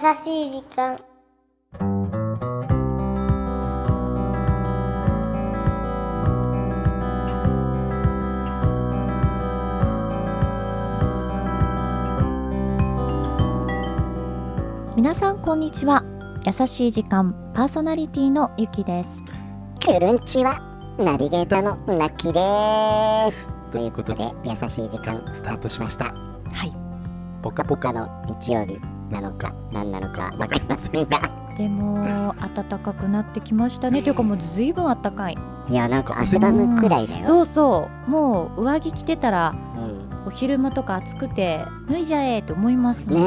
しい時間。皆さんこんにちは。優しい時間パーソナリティのゆきです。くるんちは。ナビゲーターのなきです。ということで優しい時間スタートしました。はい。ポカポカの日曜日なのか何なのかわかりませんが。でも暖かくなってきましたね。というかもうずいぶん暖かい。いやなんか汗ばむくらいだよ、そうそう。もう上着着てたらうん。お昼間とか暑くて脱いじゃえと思いますもんね。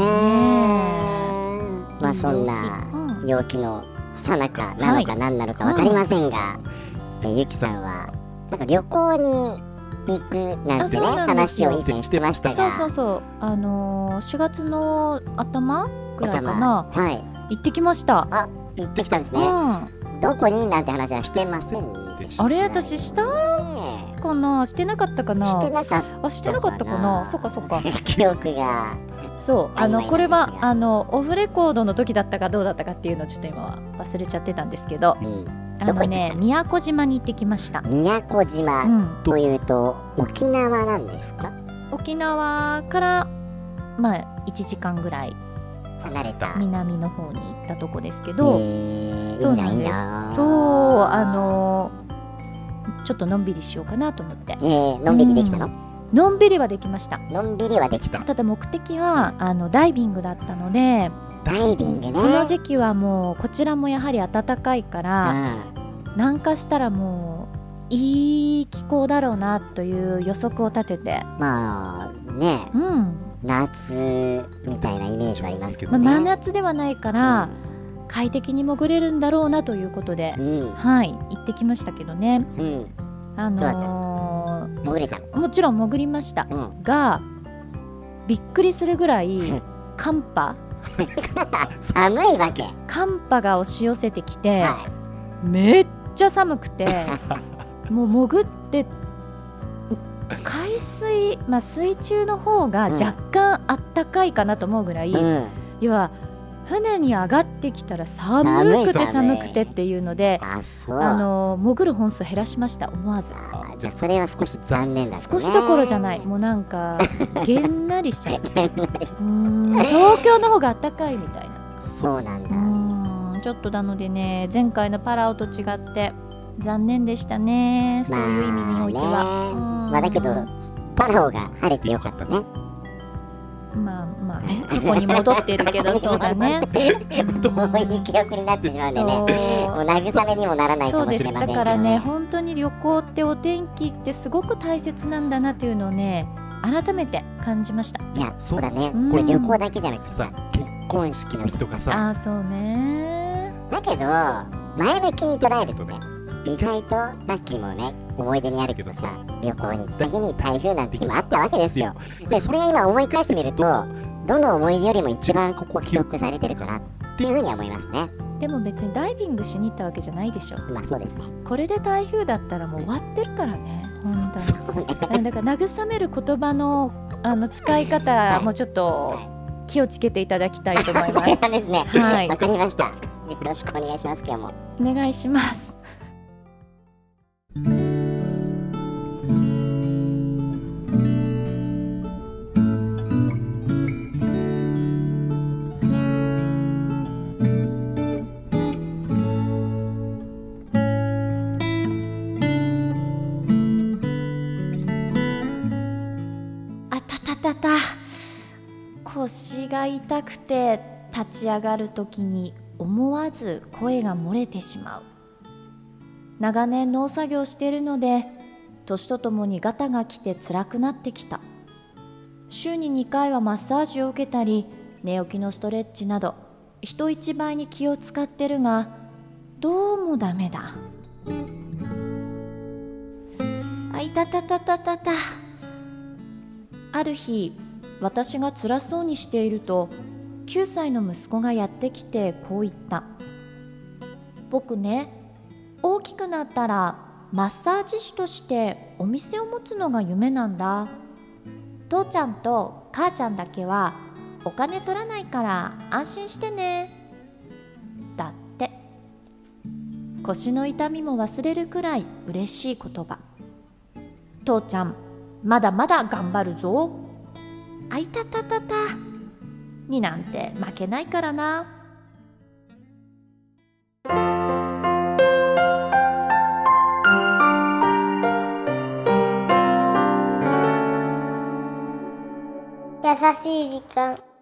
まあそんなうん。陽気のさなかなのか何なのかわかりませんが、えゆきさんはなんか旅行に行くなんてね話を以前してましたそうがそうそう。あのー、4月の頭ぐらいかな。頭。はい。行ってきました、あ行ってきたんですうん。ね、あどこになんて話はしてませんでしたれ私したねかな？してなかったかな？してなかったあしてなかったかな？そっかそっか。記憶が。そうあのこれはあのオフレコードの時だったかどうだったかっていうのをちょっと今は忘れちゃってたんですけど。うんあのね宮古島に行ってきました、宮古島。うん、というと沖縄なんですか？沖縄からまあ1時間ぐらい離れた。南の方に行ったとこですけえど、ー、いそなんです。そうあのちょっとのんびりしようかなと思って。えー、のんびりできたの、のんびりはできました。のんびりはできた。ただ目的はあのダイビングだったのでダイビングね。この時期はもうこちらもやはり暖かいから、うん。南下したらもういい気候だろうなという予測を立てて、まあね。うん。夏みたいなイメージはありますけまあ、どね、真夏ではないから快適に潜れるんだろうなということで、うん。はい行ってきましたけどね。うん。あの潜れたーもちろん潜りましたうん。がびっくりするぐらい。寒波 寒いわけ。寒波が押し寄せてきて、はめっちゃ寒くて もう潜って海水、まあ、水中の方が若干あったかいかなと思うぐらい、い、うん、要は船に上がってきたら寒くて寒くてっていうのであの潜る本数減らしました思わず。あじゃあそれは少し残念だったね。少しどころじゃない。もうなんかげんなりしちゃう。うーん東京の方が暖かいみたいな。そうなんだ、うーんちょっとなのでね前回のパラオと違って残念でしたね。そういう意味においては、まあだけどパラオが晴れてよかったねまあまあね過去に戻ってるけど そうだね。遠い記憶になってしまうんでねもう慰めにもならないかそうですもしれませんけどだからね本当に旅行ってお天気ってすごく大切なんだなというのをね改めて感じました。いやそうだね。うん。これ旅行だけじゃなくてさ結婚式の日とかさ。ああそうね。だけど前向きに捉えるとね意外とラッキーもね思い出にあるけどさ旅行に行った日に台風なんて日もあったわけですよ。でそれが今思い返してみるとどの思い出よりも一番ここ記憶されてるかなっていうふうには思いますね。でも別にダイビングしに行ったわけじゃないでしょ。まあそうですね。これで台風だったらもう終わってるからね本当に。そうね。あだから慰める言葉のあの使い方もちょっと気をつけていただきたいと思います。なんですね。はい。わかりました。よろしくお願いします今日も。お願いします。が痛くて立ち上がるときに思わず声が漏れてしまう。長年農作業しているので年とともにガタが来て辛くなってきた。週に2回はマッサージを受けたり寝起きのストレッチなど人一倍に気を使ってるがどうもダメだ。あいたたたたたた。ある日私が辛そうにしていると9歳の息子がやってきてこう言った「僕ね大きくなったらマッサージ師としてお店を持つのが夢なんだ。父ちゃんと母ちゃんだけはお金取らないから安心してね。だって腰の痛みも忘れるくらい嬉しい言葉。父ちゃんまだまだ頑張るぞ。あいたたたた。になんて負けないからな。優しい時間。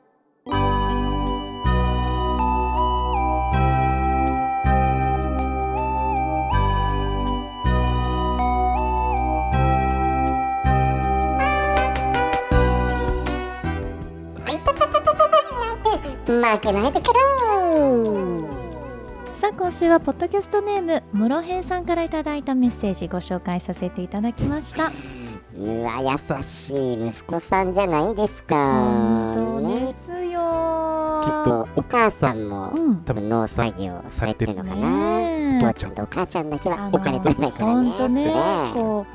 負けないでけろさあ今週はポッドキャストネームムロヘイさんからいただいたメッセージご紹介させていただきました。うわ優しい息子さんじゃないですか。本当ねですよ。きっとお母さんも、うん。多分農作業されてるのかな、父ちゃんとお母ちゃんだけはお金取れないからね。本当ねねこ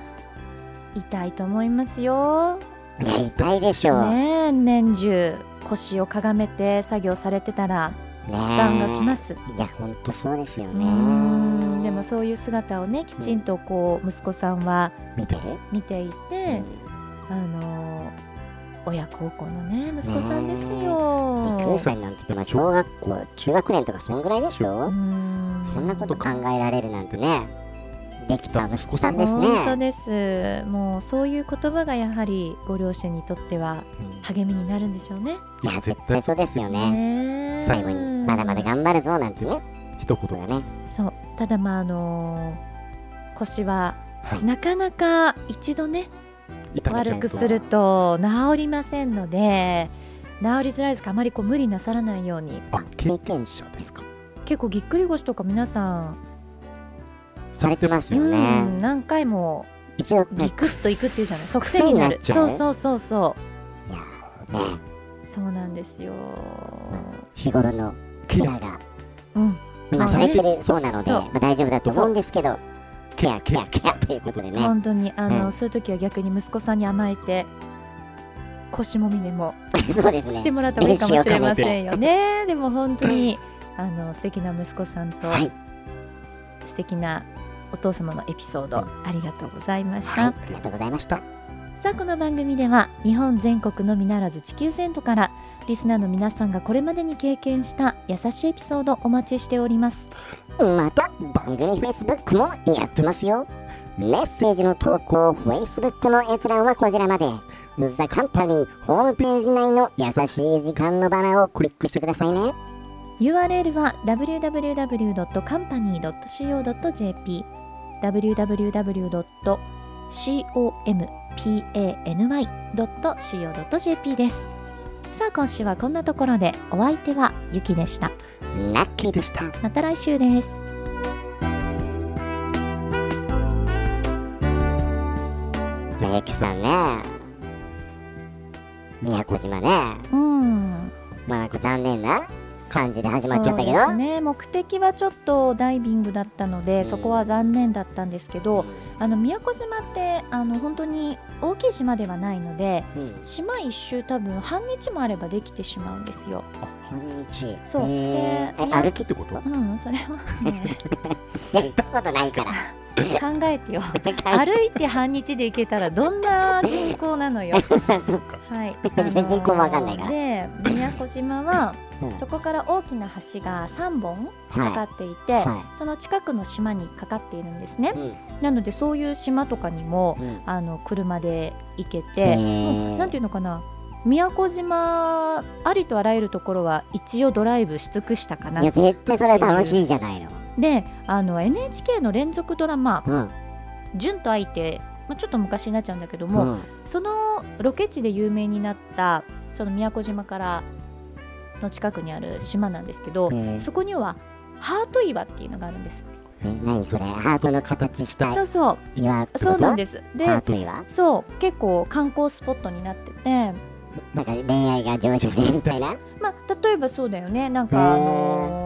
う痛いと思いますよ。いや痛いでしょう、ねえ年中腰をかがめて作業されてたらね負担がきます。いや本当そうですよね。ん。でもそういう姿をねきちんとこう息子さんは見てる、見ていて、あの親孝行のね息子さんですよ。9歳なんて言ってまあ小学校中学年とかそんぐらいでしょ、うそんなこと考えられるなんてねできた息子さんですね。本当です。もうそういう言葉がやはりご両親にとってはうん。励みになるんでしょうね。いや絶対そうですよね。最後にまだまだ頑張るぞなんてね。一言がね。そう。ただまああの腰ははい。なかなか一度ね悪くすると治りませんので治りづらいですか。らあまりこう無理なさらないように。あ経験者ですか。結構ぎっくり腰とか皆さん、されてますようね、ん、何回も一度ギクッといくっていうじゃない？即戦になる。そうそうそうそいやーね。うそうなんですよ。日頃のケアがうん。まあまあね。されてるそうなので、まあ、大丈夫だと思うんですけどケアケアケアということでね。本当にあの、うん。そういう時は逆に息子さんに甘えて腰もみでも してもらった方がいいかもしれませんよね。でも本当にあの素敵な息子さんと、はい。素敵なお父様のエピソード、うん。ありがとうございました、はいありがとうございました。さあこの番組では日本全国のみならず地球全土からリスナーの皆さんがこれまでに経験した優しいエピソードお待ちしております。また番組 Facebook もやってますよ。メッセージの投稿 Facebook の閲覧はこちらまで。The Company ホームページ内の優しい時間のバナーをクリックしてくださいね URL は www.company.co.jp www.company.co.jp です。さあ今週はこんなところでお相手はゆきでした。ラッキーでした。また来週です。ねゆきさんね。宮古島ね。うん。まあなんか残念な感じで始まっちゃったけど。そうですね。目的はちょっとダイビングだったので、うん。そこは残念だったんですけどあの宮古島ってあの本当に大きい島ではないのでうん。島一周多分半日もあればできてしまうんですよ。あ半日。そう。でえ歩きってこと？うん、それはね。いや行ったことないから考えてよ。歩いて半日で行けたらどんな人口なのよ。はい、全然人口もわかんないから。で宮古島はうん。そこから大きな橋が3本かかっていて、はその近くの島にかかっているんですね。うん。なのでそういう島とかにもうん。あの車で行けへて、なんていうのかな。宮古島ありとあらゆるところは一応ドライブし尽くしたかな。いや絶対それ楽しいじゃないのであの NHK の連続ドラマうん「純と愛」って、まあ、ちょっと昔になっちゃうんだけども、うん。そのロケ地で有名になったその宮古島からの近くにある島なんですけど、へーそこにはハート岩っていうのがあるんです。え何それハートの形したそうそう。岩そうなんです。でハート岩？そう。結構観光スポットになってて、なんか恋愛が成就しみたいな？まあ、例えばそうだよね。なんか、あのー海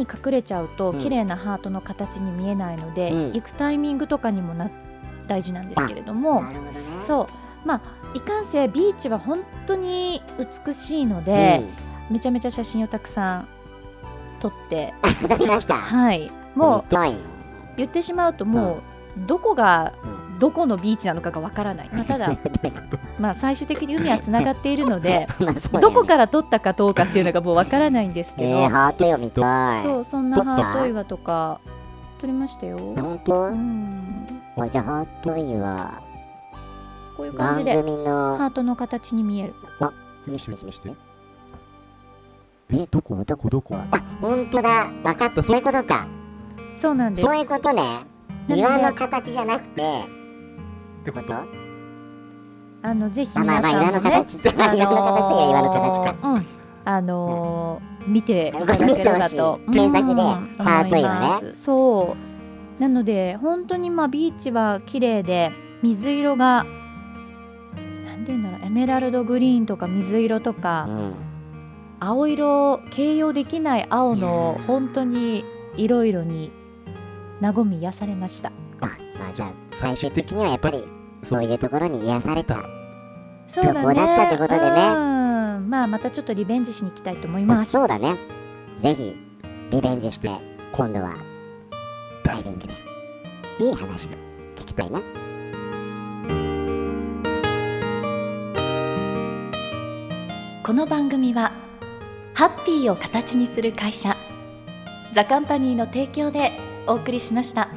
に隠れちゃうとうん。綺麗なハートの形に見えないので、うん。行くタイミングとかにもな大事なんですけれども、そう。まあいかんせんビーチは本当に美しいので、めちゃめちゃ写真をたくさん撮って。うん、撮りました。はい。もう言ってしまうともうどこがうどこのビーチなのかがわからない、まあ、ただ、まあ、最終的に海はつながっているので どこから撮ったかどうかっていうのがもうわからないんですけど、えー、ハートよ見たい。そうそんなハート岩とか撮りましたよ。本当？うん、あじゃあハートイはこういう感じ番で組の？ハートの形に見える。見して見して見して。えどこ？どこ？どこ？あ本当だ。分かった。そういうことか。そうなんです。そういうことね。岩の形じゃなくてってこと？あのぜひあまあ皆さんもねまあ岩の形ってまあ岩の形の形か。うん。あのー見ていただければと。検索でうん。ハート岩ね。そう。なので本当にまあビーチは綺麗で水色がなんて言うんだろうエメラルドグリーンとか水色とか、うん。青色形容できない青の本当に色々に和み癒されましたあまあじゃあ最終的にはやっぱりそういうところに癒された。そうだね。旅行だったってことでね。うん。まあまたちょっとリベンジしに行きたいと思います。そうだね。ぜひリベンジして今度はダイビングでいい話が聞きたいな。この番組はハッピーを形にする会社ザカンパニーの提供でお送りしました。